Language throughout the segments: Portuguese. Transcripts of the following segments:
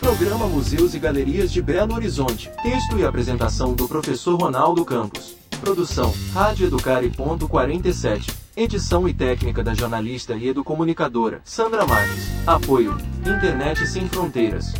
Programa Museus e Galerias de Belo Horizonte. Texto e apresentação do professor Ronaldo Campos. Produção: Rádio Educare.47. Edição e técnica da jornalista e educomunicadora Sandra Marques. Apoio: Internet Sem Fronteiras.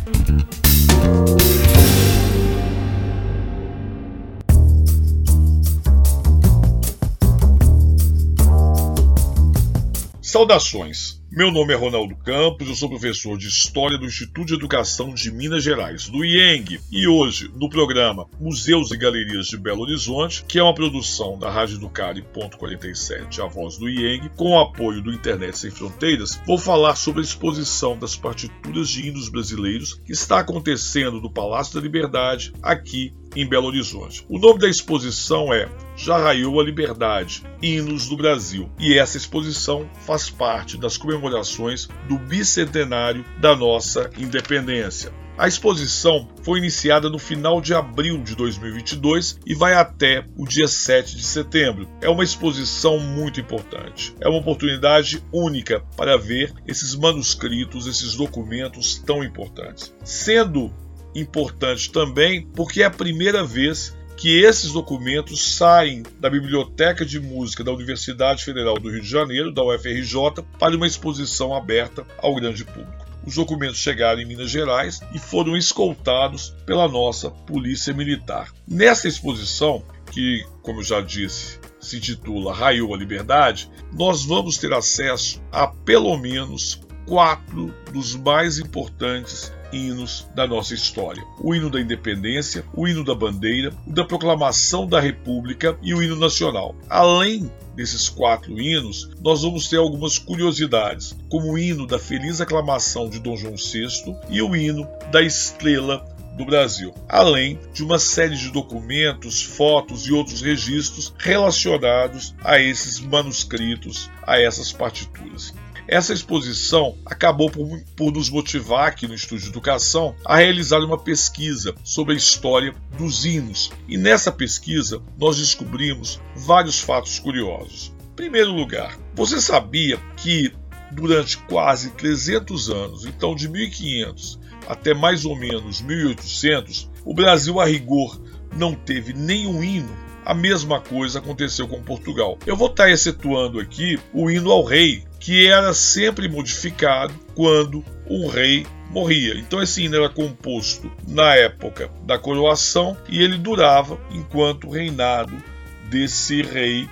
Saudações! Meu nome é Ronaldo Campos, eu sou professor de História do Instituto de Educação de Minas Gerais, do IENG, e hoje, no programa Museus e Galerias de Belo Horizonte, que é uma produção da Rádio Educare.47, a voz do IENG, com o apoio do Internet Sem Fronteiras, vou falar sobre a exposição das partituras de hinos brasileiros que está acontecendo no Palácio da Liberdade, aqui em Belo Horizonte. O nome da exposição é Já Raiou a Liberdade, Hinos do Brasil, e essa exposição faz parte das comemorações do bicentenário da nossa independência. A exposição foi iniciada no final de abril de 2022 e vai até o dia 7 de setembro. É uma exposição muito importante. É uma oportunidade única para ver esses manuscritos, esses documentos tão importantes. Sendo importante também porque é a primeira vez que esses documentos saem da Biblioteca de Música da Universidade Federal do Rio de Janeiro, da UFRJ, para uma exposição aberta ao grande público. Os documentos chegaram em Minas Gerais e foram escoltados pela nossa Polícia Militar. Nessa exposição, que, como eu já disse, se intitula Raiou a Liberdade, nós vamos ter acesso a pelo menos quatro dos mais importantes hinos da nossa história: o hino da independência, o hino da bandeira, o da proclamação da República e o hino nacional. Além desses quatro hinos, nós vamos ter algumas curiosidades, como o hino da feliz aclamação de Dom João VI e o hino da estrela do Brasil, além de uma série de documentos, fotos e outros registros relacionados a esses manuscritos, a essas partituras. Essa exposição acabou por, por nos motivar aqui no Estúdio de Educação a realizar uma pesquisa sobre a história dos hinos. E nessa pesquisa nós descobrimos vários fatos curiosos. Em primeiro lugar, você sabia que durante quase 300 anos, então de 1500 até mais ou menos 1800, o Brasil a rigor não teve nenhum hino a mesma coisa aconteceu com Portugal. Eu vou estar excetuando aqui o hino ao rei, que era sempre modificado quando um rei morria. Então esse hino era composto na época da coroação e ele durava enquanto o reinado desse rei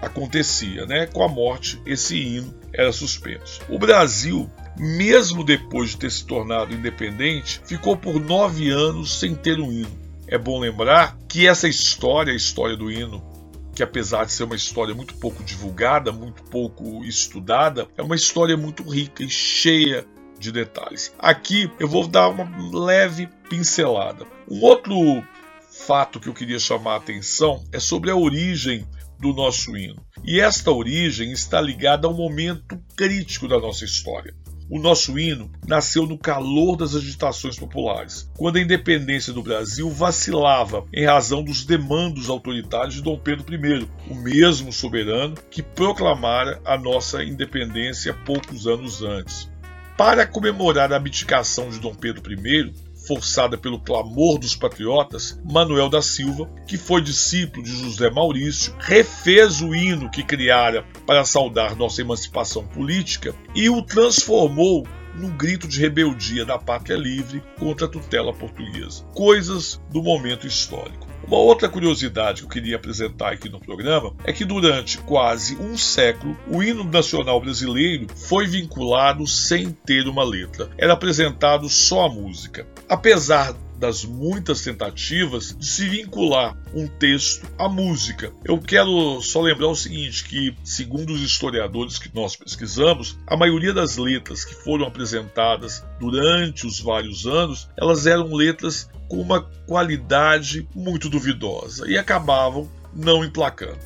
acontecia, né? Com a morte esse hino era suspenso. O Brasil mesmo depois de ter se tornado independente, ficou por nove anos sem ter um hino. É bom lembrar que essa história, a história do hino, que apesar de ser uma história muito pouco divulgada, muito pouco estudada, é uma história muito rica e cheia de detalhes. Aqui eu vou dar uma leve pincelada. Um outro fato que eu queria chamar a atenção é sobre a origem do nosso hino. E esta origem está ligada a um momento crítico da nossa história. O nosso hino nasceu no calor das agitações populares, quando a independência do Brasil vacilava em razão dos demandos autoritários de Dom Pedro I, o mesmo soberano que proclamara a nossa independência poucos anos antes. Para comemorar a abdicação de Dom Pedro I, forçada pelo clamor dos patriotas, Manuel da Silva, que foi discípulo de José Maurício, refez o hino que criara para saudar nossa emancipação política e o transformou num grito de rebeldia da pátria livre contra a tutela portuguesa. Coisas do momento histórico. Uma outra curiosidade que eu queria apresentar aqui no programa é que durante quase um século o hino nacional brasileiro foi vinculado sem ter uma letra. Era apresentado só a música. Apesar das muitas tentativas de se vincular um texto à música. Eu quero só lembrar o seguinte, que segundo os historiadores que nós pesquisamos, a maioria das letras que foram apresentadas durante os vários anos, elas eram letras com uma qualidade muito duvidosa e acabavam não emplacando.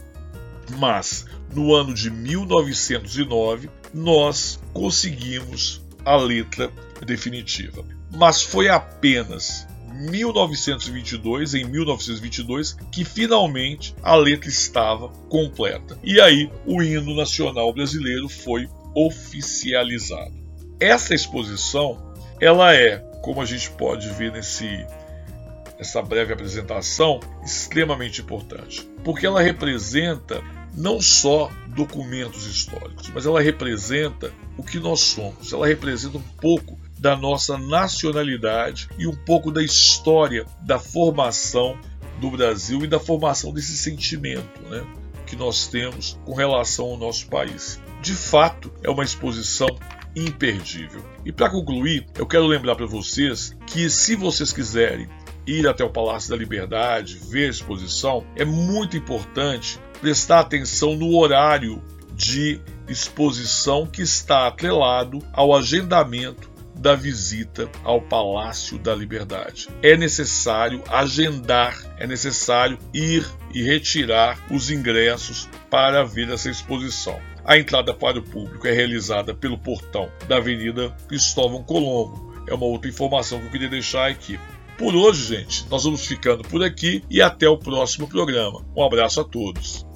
Mas no ano de 1909 nós conseguimos a letra definitiva. Mas foi apenas 1922, em 1922, que finalmente a letra estava completa. E aí o hino nacional brasileiro foi oficializado. Essa exposição ela é como a gente pode ver nesse essa breve apresentação, extremamente importante, porque ela representa não só documentos históricos, mas ela representa o que nós somos, ela representa um pouco da nossa nacionalidade e um pouco da história da formação do Brasil e da formação desse sentimento né, que nós temos com relação ao nosso país. De fato, é uma exposição imperdível. E para concluir, eu quero lembrar para vocês que se vocês quiserem ir até o Palácio da Liberdade, ver a exposição, é muito importante prestar atenção no horário de exposição que está atrelado ao agendamento da visita ao Palácio da Liberdade. É necessário agendar, é necessário ir e retirar os ingressos para ver essa exposição. A entrada para o público é realizada pelo portão da Avenida Cristóvão Colombo. É uma outra informação que eu queria deixar aqui. Por hoje, gente, nós vamos ficando por aqui e até o próximo programa. Um abraço a todos.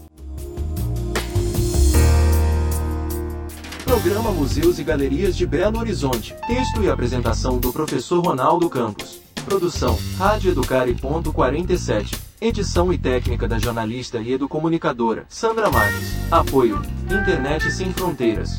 Programa Museus e Galerias de Belo Horizonte. Texto e apresentação do professor Ronaldo Campos. Produção: Rádio Educare.47. Edição e técnica da jornalista e educomunicadora Sandra Marques. Apoio: Internet Sem Fronteiras.